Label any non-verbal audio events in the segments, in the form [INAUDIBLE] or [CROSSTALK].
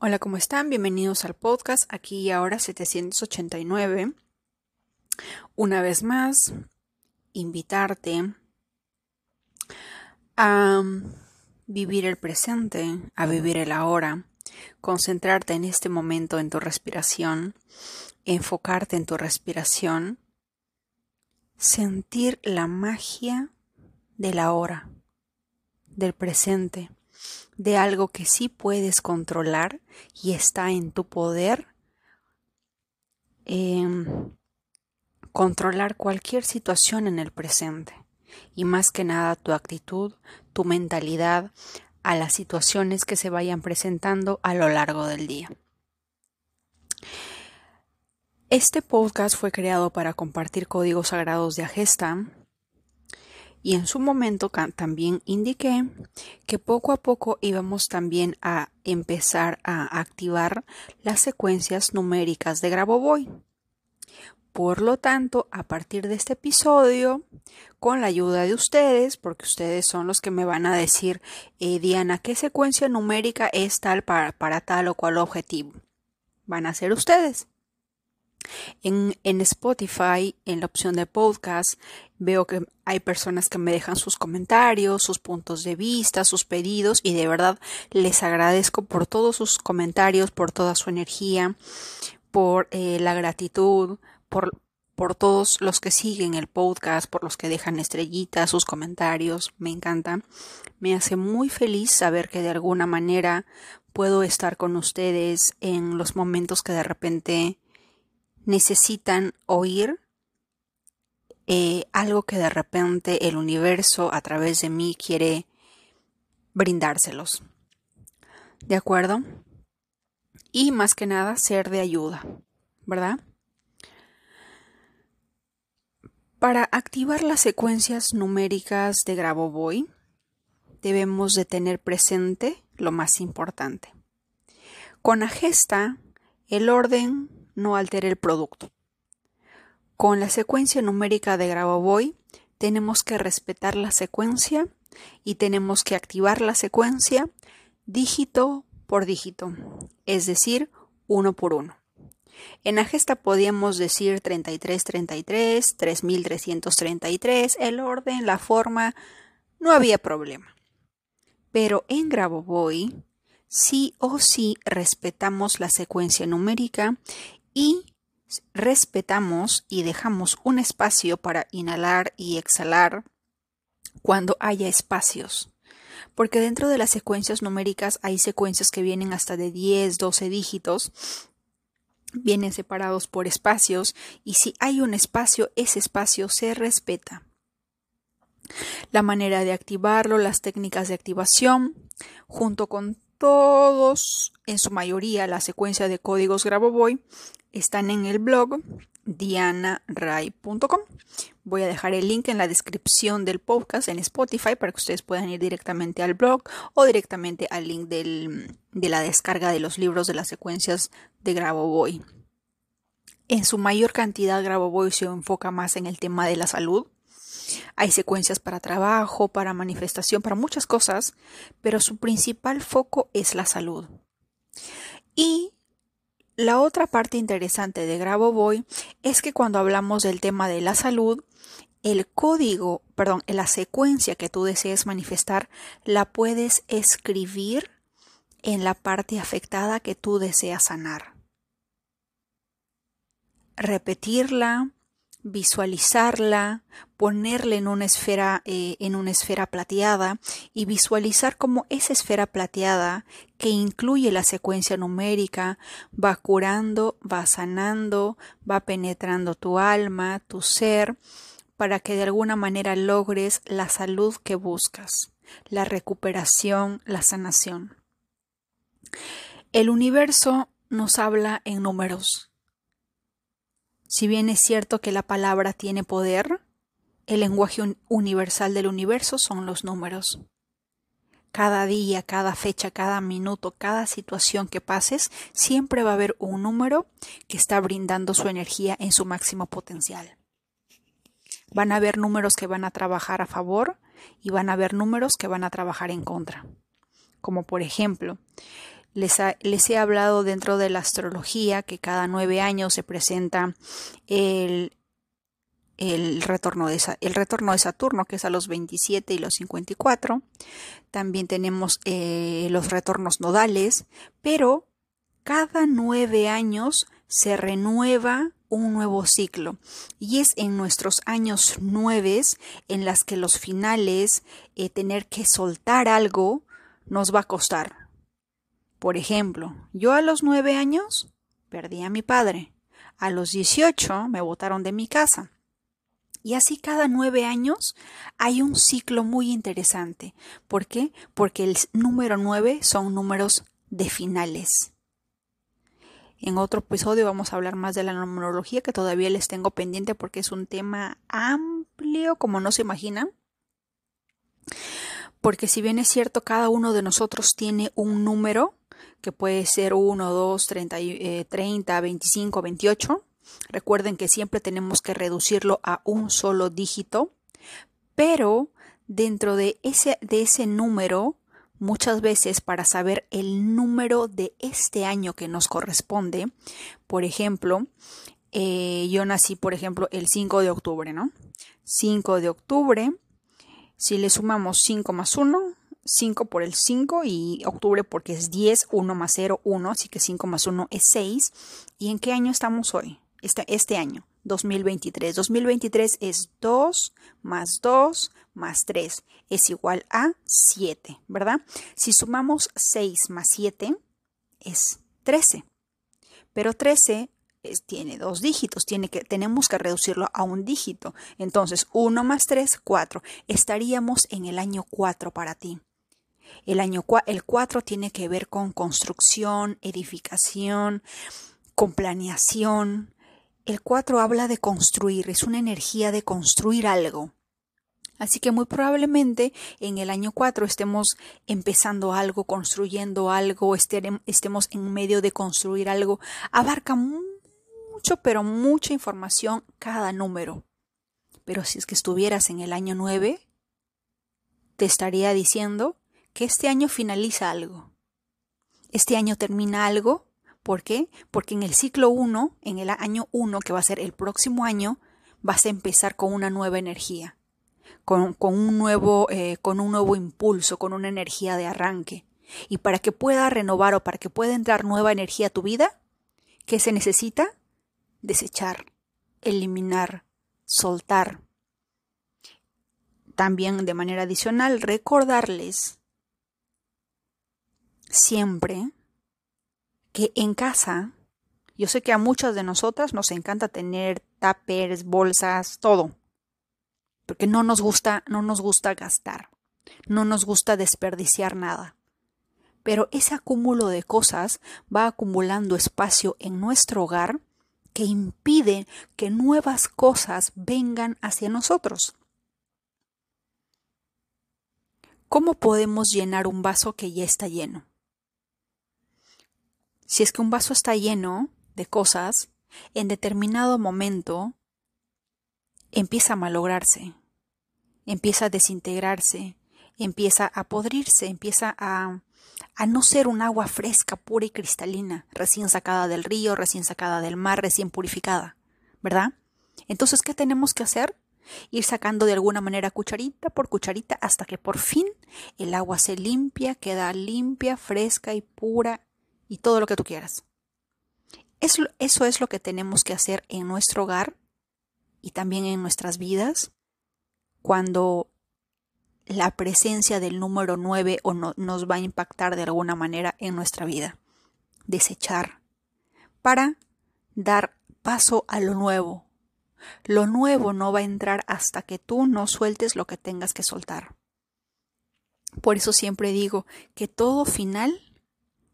Hola, ¿cómo están? Bienvenidos al podcast aquí y ahora 789. Una vez más, invitarte a vivir el presente, a vivir el ahora, concentrarte en este momento en tu respiración, enfocarte en tu respiración, sentir la magia de la hora, del presente de algo que sí puedes controlar y está en tu poder, em, controlar cualquier situación en el presente y más que nada tu actitud, tu mentalidad a las situaciones que se vayan presentando a lo largo del día. Este podcast fue creado para compartir códigos sagrados de Agesta, y en su momento también indiqué que poco a poco íbamos también a empezar a activar las secuencias numéricas de Grabovoi. Por lo tanto, a partir de este episodio, con la ayuda de ustedes, porque ustedes son los que me van a decir, eh, Diana, ¿qué secuencia numérica es tal para, para tal o cual objetivo? Van a ser ustedes. En, Spotify, en la opción de podcast, veo que hay personas que me dejan sus comentarios, sus puntos de vista, sus pedidos y de verdad les agradezco por todos sus comentarios, por toda su energía, por eh, la gratitud, por, por todos los que siguen el podcast, por los que dejan estrellitas, sus comentarios, me encanta. Me hace muy feliz saber que de alguna manera puedo estar con ustedes en los momentos que de repente necesitan oír eh, algo que de repente el universo a través de mí quiere brindárselos. ¿De acuerdo? Y más que nada ser de ayuda, ¿verdad? Para activar las secuencias numéricas de Grabovoi, debemos de tener presente lo más importante. Con la gesta, el orden no altere el producto. Con la secuencia numérica de Grabovoi tenemos que respetar la secuencia y tenemos que activar la secuencia dígito por dígito, es decir, uno por uno. En la gesta podíamos decir 3333, 3333, el orden, la forma, no había problema. Pero en Grabovoi sí o sí respetamos la secuencia numérica y respetamos y dejamos un espacio para inhalar y exhalar cuando haya espacios. Porque dentro de las secuencias numéricas hay secuencias que vienen hasta de 10, 12 dígitos, vienen separados por espacios y si hay un espacio, ese espacio se respeta. La manera de activarlo, las técnicas de activación, junto con todos, en su mayoría, la secuencia de códigos Grabovoi, están en el blog dianaray.com. Voy a dejar el link en la descripción del podcast en Spotify para que ustedes puedan ir directamente al blog o directamente al link de la descarga de los libros de las secuencias de Grabovoi. En su mayor cantidad, Grabovoi se enfoca más en el tema de la salud. Hay secuencias para trabajo, para manifestación, para muchas cosas, pero su principal foco es la salud. Y la otra parte interesante de Grabovoi es que cuando hablamos del tema de la salud, el código, perdón, la secuencia que tú desees manifestar, la puedes escribir en la parte afectada que tú deseas sanar. Repetirla, visualizarla, ponerla en una esfera, eh, en una esfera plateada y visualizar cómo esa esfera plateada que incluye la secuencia numérica va curando, va sanando, va penetrando tu alma, tu ser, para que de alguna manera logres la salud que buscas, la recuperación, la sanación. El universo nos habla en números si bien es cierto que la palabra tiene poder, el lenguaje universal del universo son los números. Cada día, cada fecha, cada minuto, cada situación que pases, siempre va a haber un número que está brindando su energía en su máximo potencial. Van a haber números que van a trabajar a favor y van a haber números que van a trabajar en contra. Como por ejemplo, Les, he hablado dentro de la astrología que cada nueve años se presenta el, retorno, de, el retorno de Saturno, que es a los 27 y los 54. También tenemos eh, los retornos nodales, pero cada nueve años se renueva un nuevo ciclo y es en nuestros años nueve en las que los finales eh, tener que soltar algo nos va a costar. Por ejemplo, yo a los nueve años perdí a mi padre. A los 18 me botaron de mi casa. Y así cada nueve años hay un ciclo muy interesante. ¿Por qué? Porque el número nueve son números de finales. En otro episodio vamos a hablar más de la numerología que todavía les tengo pendiente porque es un tema amplio como no se imaginan. Porque si bien es cierto, cada uno de nosotros tiene un número que puede ser 1, 2, 30, 30 25, 28 Recuerden que siempre tenemos que reducirlo a un solo dígito, pero dentro de ese, de ese número, muchas veces para saber el número de este año que nos corresponde, por ejemplo, eh, yo nací, por ejemplo, el 5 de octubre, ¿no? 5 de octubre, si le sumamos 5 más 1, 5 por el 5 y octubre porque es 10, 1 más 0, 1, así que 5 más 1 es 6. ¿Y en qué año estamos hoy? este, este año, 2023. 2023 es 2 más 2 más 3 es igual a 7, ¿verdad? Si sumamos 6 más 7 es 13. Pero 13 tiene dos dígitos, tiene que, tenemos que reducirlo a un dígito. Entonces, 1 más 3, 4. Estaríamos en el año 4 para ti. El año el 4 tiene que ver con construcción, edificación, con planeación, el 4 habla de construir, es una energía de construir algo. Así que muy probablemente en el año 4 estemos empezando algo, construyendo algo, estemos en medio de construir algo. Abarca mucho, pero mucha información cada número. Pero si es que estuvieras en el año 9, te estaría diciendo que este año finaliza algo. Este año termina algo ¿Por qué? Porque en el ciclo 1, en el año 1, que va a ser el próximo año, vas a empezar con una nueva energía, con, un, nuevo, eh, con un nuevo impulso, con una energía de arranque. Y para que pueda renovar o para que pueda entrar nueva energía a tu vida, ¿qué se necesita? Desechar, eliminar, soltar. También de manera adicional, recordarles siempre que en casa, yo sé que a muchas de nosotras nos encanta tener tapers, bolsas, todo, porque no nos gusta, no nos gusta gastar, no nos gusta desperdiciar nada. Pero ese acúmulo de cosas va acumulando espacio en nuestro hogar que impide que nuevas cosas vengan hacia nosotros. ¿Cómo podemos llenar un vaso que ya está lleno? Si es que un vaso está lleno de cosas, en determinado momento empieza a malograrse, empieza a desintegrarse, empieza a podrirse, empieza a, no ser un agua fresca, pura y cristalina, recién sacada del río, recién sacada del mar, recién purificada, ¿verdad? Entonces, ¿qué tenemos que hacer? Ir sacando de alguna manera cucharita por cucharita hasta que por fin el agua se limpia, queda limpia, fresca y pura y todo lo que tú quieras. Eso, eso es lo que tenemos que hacer en nuestro hogar y también en nuestras vidas cuando la presencia del número 9 o no, nos va a impactar de alguna manera en nuestra vida. Desechar para dar paso a lo nuevo. Lo nuevo no va a entrar hasta que tú no sueltes lo que tengas que soltar. Por eso siempre digo que todo final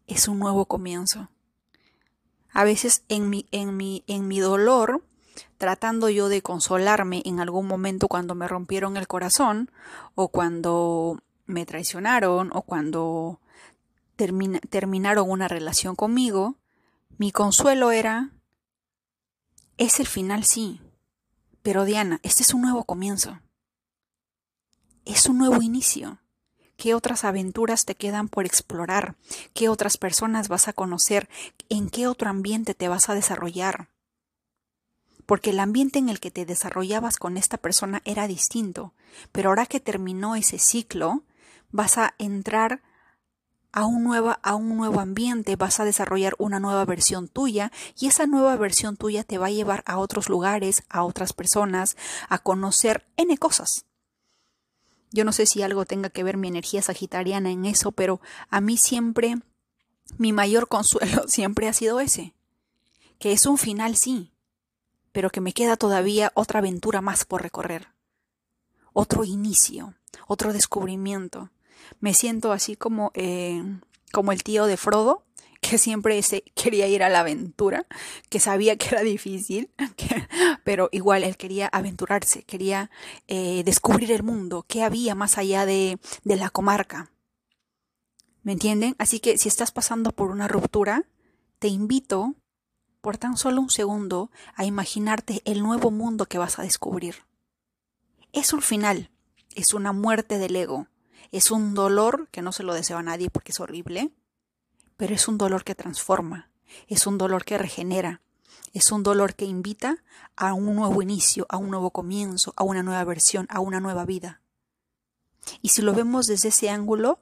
es un nuevo comienzo. A veces en mi, en mi, en mi dolor, tratando yo de consolarme en algún momento cuando me rompieron el corazón, o cuando me traicionaron, o cuando terminaron una relación conmigo, mi consuelo era, es el final sí, pero Diana, este es un nuevo comienzo. Es un nuevo inicio. ¿Qué otras aventuras te quedan por explorar? ¿Qué otras personas vas a conocer? ¿En qué otro ambiente te vas a desarrollar? Porque el ambiente en el que te desarrollabas con esta persona era distinto, pero ahora que terminó ese ciclo, vas a entrar a un, nuevo, a un nuevo ambiente, vas a desarrollar una nueva versión tuya y esa nueva versión tuya te va a llevar a otros lugares, a otras personas, a conocer N cosas. Yo no sé si algo tenga que ver mi energía sagitariana en eso, pero a mí siempre, mi mayor consuelo [LAUGHS] siempre ha sido ese, que es un final sí, pero que me queda todavía otra aventura más por recorrer, otro inicio, otro descubrimiento, me siento así como, eh, como el tío de Frodo, que siempre se quería ir a la aventura, que sabía que era difícil, [LAUGHS] pero igual él quería aventurarse, quería eh, descubrir el mundo, qué había más allá de, de la comarca. ¿Me entienden? Así que si estás pasando por una ruptura, te invito por tan solo un segundo a imaginarte el nuevo mundo que vas a descubrir. Es un final, es una muerte del ego, es un dolor que no se lo deseo a nadie porque es horrible, pero es un dolor que transforma, es un dolor que regenera, es un dolor que invita a un nuevo inicio, a un nuevo comienzo, a una nueva versión, a una nueva vida. Y si lo vemos desde ese ángulo,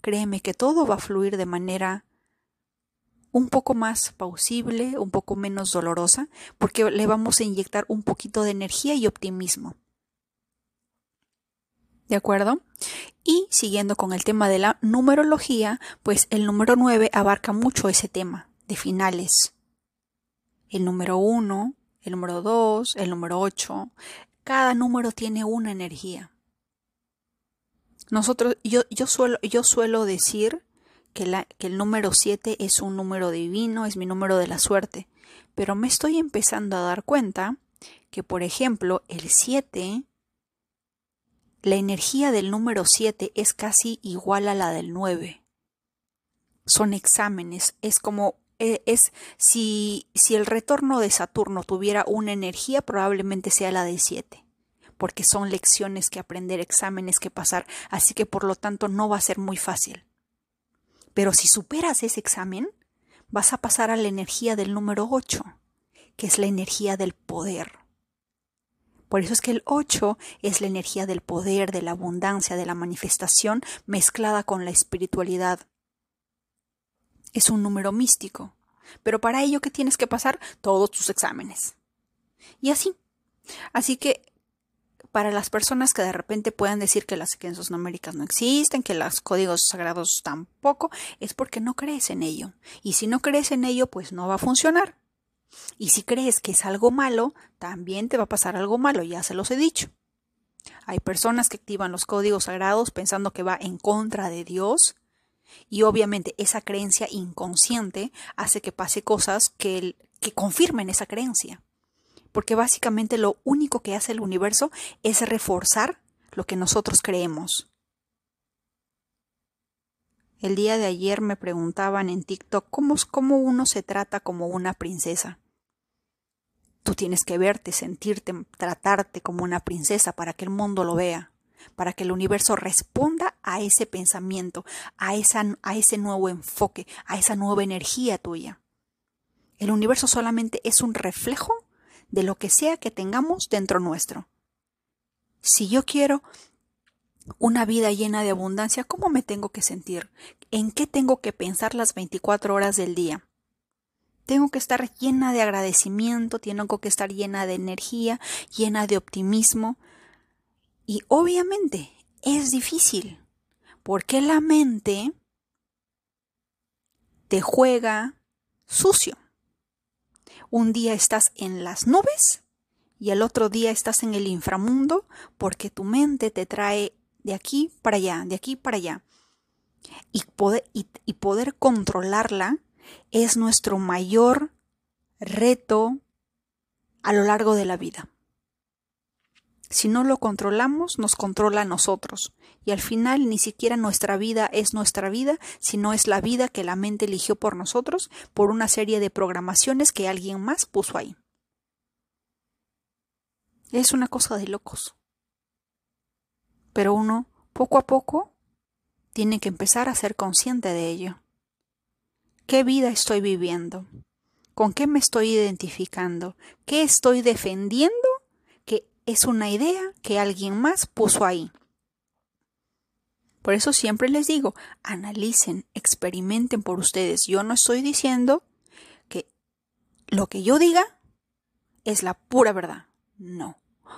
créeme que todo va a fluir de manera un poco más pausible, un poco menos dolorosa, porque le vamos a inyectar un poquito de energía y optimismo. ¿De acuerdo? Y siguiendo con el tema de la numerología, pues el número 9 abarca mucho ese tema de finales. El número 1, el número 2, el número 8, cada número tiene una energía. Nosotros, yo, yo, suelo, yo suelo decir que, la, que el número 7 es un número divino, es mi número de la suerte, pero me estoy empezando a dar cuenta que, por ejemplo, el 7 la energía del número 7 es casi igual a la del 9. Son exámenes, es como eh, es si, si el retorno de Saturno tuviera una energía, probablemente sea la de 7, porque son lecciones que aprender, exámenes que pasar, así que por lo tanto no va a ser muy fácil. Pero si superas ese examen, vas a pasar a la energía del número 8, que es la energía del poder. Por eso es que el 8 es la energía del poder, de la abundancia, de la manifestación mezclada con la espiritualidad. Es un número místico. Pero para ello, ¿qué tienes que pasar? Todos tus exámenes. Y así. Así que para las personas que de repente puedan decir que las secuencias numéricas no existen, que los códigos sagrados tampoco, es porque no crees en ello. Y si no crees en ello, pues no va a funcionar. Y si crees que es algo malo, también te va a pasar algo malo, ya se los he dicho. Hay personas que activan los códigos sagrados pensando que va en contra de Dios y obviamente esa creencia inconsciente hace que pase cosas que, que confirmen esa creencia. Porque básicamente lo único que hace el universo es reforzar lo que nosotros creemos. El día de ayer me preguntaban en TikTok cómo, cómo uno se trata como una princesa. Tú tienes que verte, sentirte, tratarte como una princesa para que el mundo lo vea, para que el universo responda a ese pensamiento, a, esa, a ese nuevo enfoque, a esa nueva energía tuya. El universo solamente es un reflejo de lo que sea que tengamos dentro nuestro. Si yo quiero una vida llena de abundancia, ¿cómo me tengo que sentir? ¿En qué tengo que pensar las 24 horas del día? Tengo que estar llena de agradecimiento, tengo que estar llena de energía, llena de optimismo. Y obviamente es difícil, porque la mente te juega sucio. Un día estás en las nubes y el otro día estás en el inframundo porque tu mente te trae de aquí para allá, de aquí para allá. Y poder, controlarla es nuestro mayor reto a lo largo de la vida. Si no lo controlamos, nos controla a nosotros. Y al final ni siquiera nuestra vida es nuestra vida, sino es la vida que la mente eligió por nosotros por una serie de programaciones que alguien más puso ahí. Es una cosa de locos pero uno poco a poco tiene que empezar a ser consciente de ello. ¿Qué vida estoy viviendo? ¿Con qué me estoy identificando? ¿Qué estoy defendiendo? Que es una idea que alguien más puso ahí. Por eso siempre les digo, analicen, experimenten por ustedes. Yo no estoy diciendo que lo que yo diga es la pura verdad. No.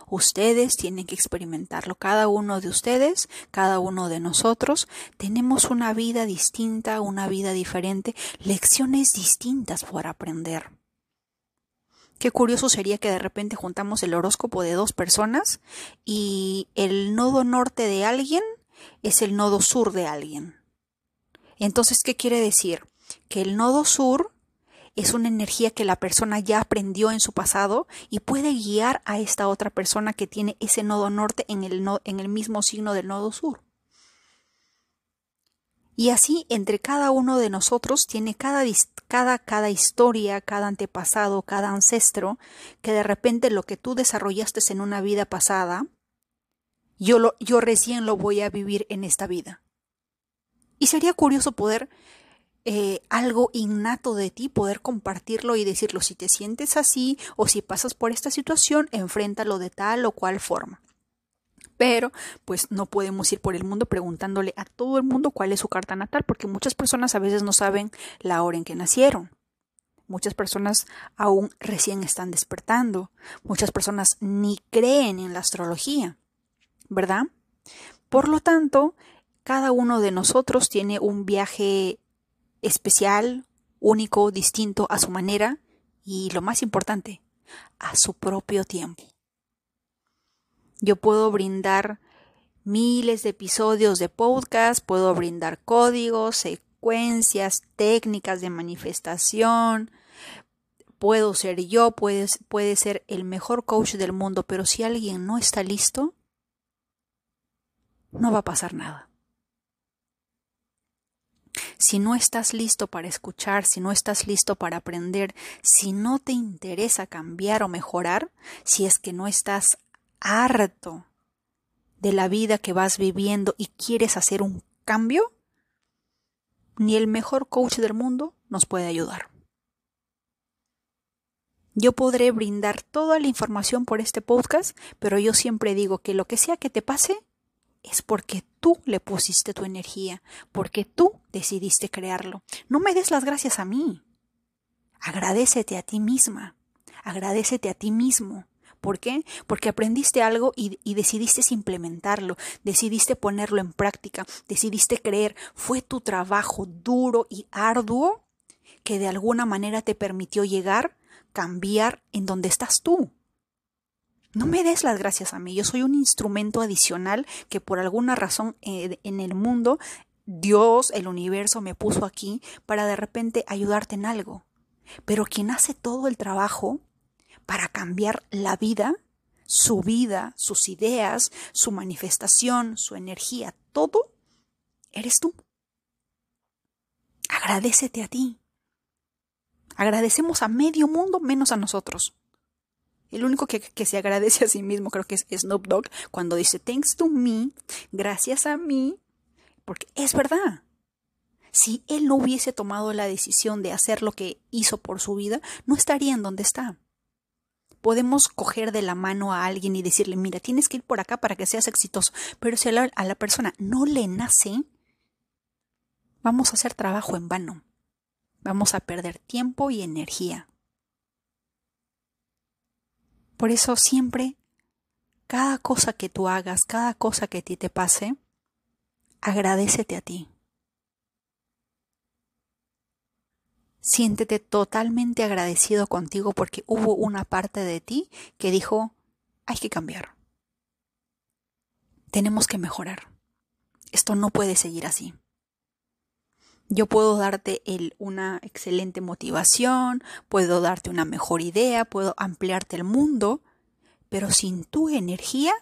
Ustedes tienen que experimentarlo. Cada uno de ustedes, cada uno de nosotros, tenemos una vida distinta, una vida diferente, lecciones distintas por aprender. Qué curioso sería que de repente juntamos el horóscopo de dos personas y el nodo norte de alguien es el nodo sur de alguien. Entonces, ¿qué quiere decir? Que el nodo sur es una energía que la persona ya aprendió en su pasado y puede guiar a esta otra persona que tiene ese nodo norte en el, en el mismo signo del nodo sur. Y así entre cada uno de nosotros tiene cada, cada, cada historia, cada antepasado, cada ancestro, que de repente lo que tú desarrollaste en una vida pasada, yo, lo, yo recién lo voy a vivir en esta vida. Y sería curioso poder eh, algo innato de ti, poder compartirlo y decirlo si te sientes así o si pasas por esta situación, enfréntalo de tal o cual forma. Pero, pues no podemos ir por el mundo preguntándole a todo el mundo cuál es su carta natal, porque muchas personas a veces no saben la hora en que nacieron. Muchas personas aún recién están despertando. Muchas personas ni creen en la astrología, ¿verdad? Por lo tanto, cada uno de nosotros tiene un viaje especial, único, distinto a su manera y lo más importante, a su propio tiempo. Yo puedo brindar miles de episodios de podcast, puedo brindar códigos, secuencias, técnicas de manifestación, puedo ser yo, puede, puede ser el mejor coach del mundo, pero si alguien no está listo, no va a pasar nada. Si no estás listo para escuchar, si no estás listo para aprender, si no te interesa cambiar o mejorar, si es que no estás harto de la vida que vas viviendo y quieres hacer un cambio, ni el mejor coach del mundo nos puede ayudar. Yo podré brindar toda la información por este podcast, pero yo siempre digo que lo que sea que te pase, es porque tú le pusiste tu energía, porque tú decidiste crearlo. No me des las gracias a mí. Agradecete a ti misma, agradecete a ti mismo. ¿Por qué? Porque aprendiste algo y, y, decidiste implementarlo, decidiste ponerlo en práctica, decidiste creer. Fue tu trabajo duro y arduo que de alguna manera te permitió llegar, cambiar en donde estás tú. No me des las gracias a mí, yo soy un instrumento adicional que por alguna razón eh, en el mundo Dios, el universo me puso aquí para de repente ayudarte en algo. Pero quien hace todo el trabajo para cambiar la vida, su vida, sus ideas, su manifestación, su energía, todo, eres tú. Agradecete a ti. Agradecemos a medio mundo menos a nosotros. El único que, se agradece a sí mismo creo que es Snoop Dogg cuando dice thanks to me, gracias a mí, porque es verdad. Si él no hubiese tomado la decisión de hacer lo que hizo por su vida, no estaría en donde está. Podemos coger de la mano a alguien y decirle, mira, tienes que ir por acá para que seas exitoso, pero si a la, a la persona no le nace, vamos a hacer trabajo en vano. Vamos a perder tiempo y energía. Por eso siempre, cada cosa que tú hagas, cada cosa que a ti te pase, agradecete a ti. Siéntete totalmente agradecido contigo porque hubo una parte de ti que dijo, hay que cambiar. Tenemos que mejorar. Esto no puede seguir así. Yo puedo darte una excelente motivación, puedo darte una mejor idea, puedo ampliarte el mundo, pero sin tu energía,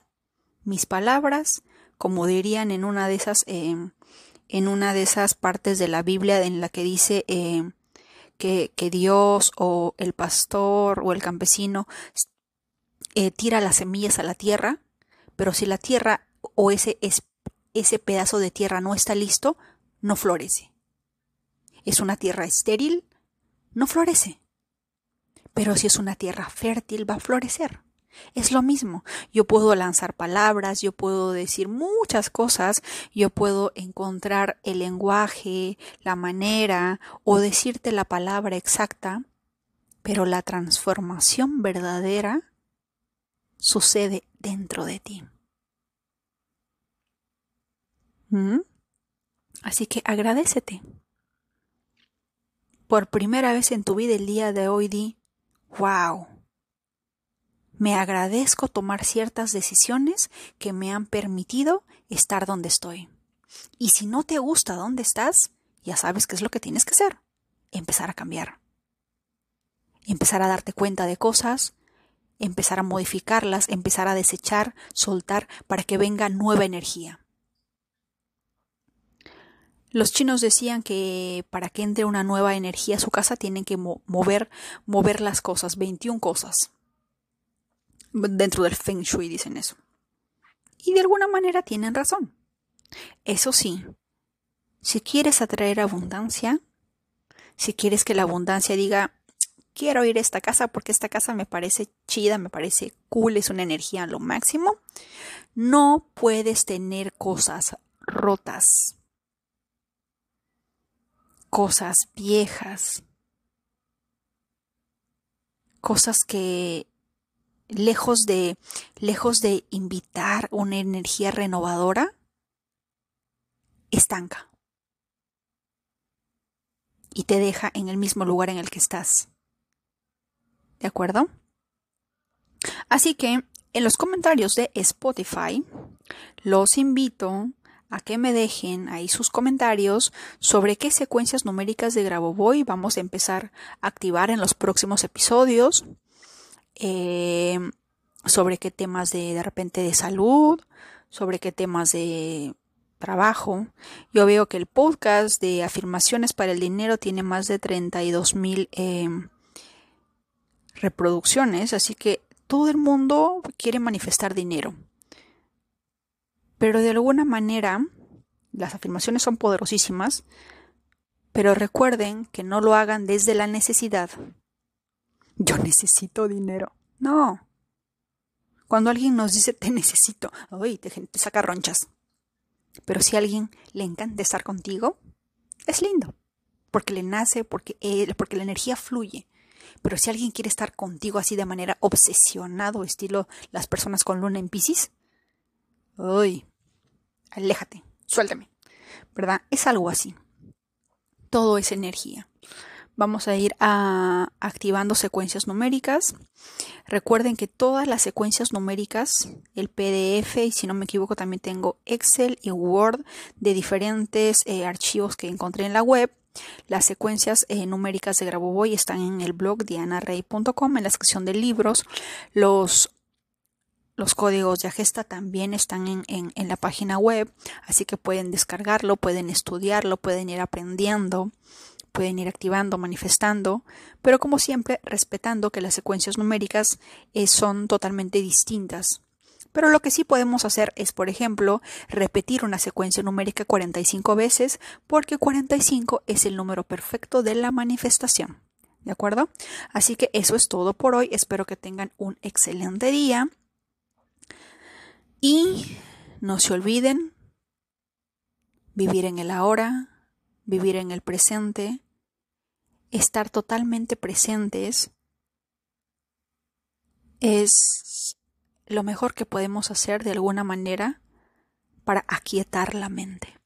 mis palabras, como dirían en una de esas, em, en una de esas partes de la Biblia en la que dice em, que, Dios o el pastor o el campesino eh, tira las semillas a la tierra, pero si la tierra o ese es ese pedazo de tierra no está listo, no florece. Es una tierra estéril, no florece. Pero si es una tierra fértil, va a florecer. Es lo mismo. Yo puedo lanzar palabras, yo puedo decir muchas cosas, yo puedo encontrar el lenguaje, la manera o decirte la palabra exacta, pero la transformación verdadera sucede dentro de ti. ¿Mm? Así que agradecete. Por primera vez en tu vida el día de hoy di, wow, me agradezco tomar ciertas decisiones que me han permitido estar donde estoy. Y si no te gusta donde estás, ya sabes qué es lo que tienes que hacer. Empezar a cambiar. Empezar a darte cuenta de cosas, empezar a modificarlas, empezar a desechar, soltar para que venga nueva energía. Los chinos decían que para que entre una nueva energía a su casa tienen que mover, mover las cosas, 21 cosas. Dentro del Feng Shui dicen eso. Y de alguna manera tienen razón. Eso sí, si quieres atraer abundancia, si quieres que la abundancia diga, quiero ir a esta casa porque esta casa me parece chida, me parece cool, es una energía a lo máximo, no puedes tener cosas rotas, cosas viejas, cosas que lejos de lejos de invitar una energía renovadora estanca y te deja en el mismo lugar en el que estás. ¿De acuerdo? Así que en los comentarios de Spotify los invito a que me dejen ahí sus comentarios sobre qué secuencias numéricas de Grabovoi vamos a empezar a activar en los próximos episodios, eh, sobre qué temas de, de repente de salud, sobre qué temas de trabajo. Yo veo que el podcast de afirmaciones para el dinero tiene más de 32 mil eh, reproducciones, así que todo el mundo quiere manifestar dinero. Pero de alguna manera, las afirmaciones son poderosísimas, pero recuerden que no lo hagan desde la necesidad. Yo necesito dinero. No. Cuando alguien nos dice te necesito, uy, te, saca ronchas. Pero si alguien le encanta estar contigo, es lindo. Porque le nace, porque, porque la energía fluye. Pero si alguien quiere estar contigo así de manera obsesionado, estilo las personas con luna en Pisces, uy, aléjate, suéltame, ¿verdad? Es algo así. Todo es energía. Vamos a ir a activando secuencias numéricas. Recuerden que todas las secuencias numéricas, el PDF, y si no me equivoco también tengo Excel y Word de diferentes eh, archivos que encontré en la web, las secuencias eh, numéricas de Grabovoi están en el blog dianarey.com en la sección de libros. Los, los códigos de Agesta también están en, la página web, así que pueden descargarlo, pueden estudiarlo, pueden ir aprendiendo, pueden ir activando, manifestando, pero como siempre respetando que las secuencias numéricas eh, son totalmente distintas. Pero lo que sí podemos hacer es, por ejemplo, repetir una secuencia numérica 45 veces porque 45 es el número perfecto de la manifestación. ¿De acuerdo? Así que eso es todo por hoy. Espero que tengan un excelente día. Y no se olviden vivir en el ahora, vivir en el presente, estar totalmente presentes es lo mejor que podemos hacer de alguna manera para aquietar la mente.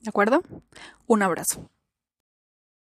¿De acuerdo? Un abrazo.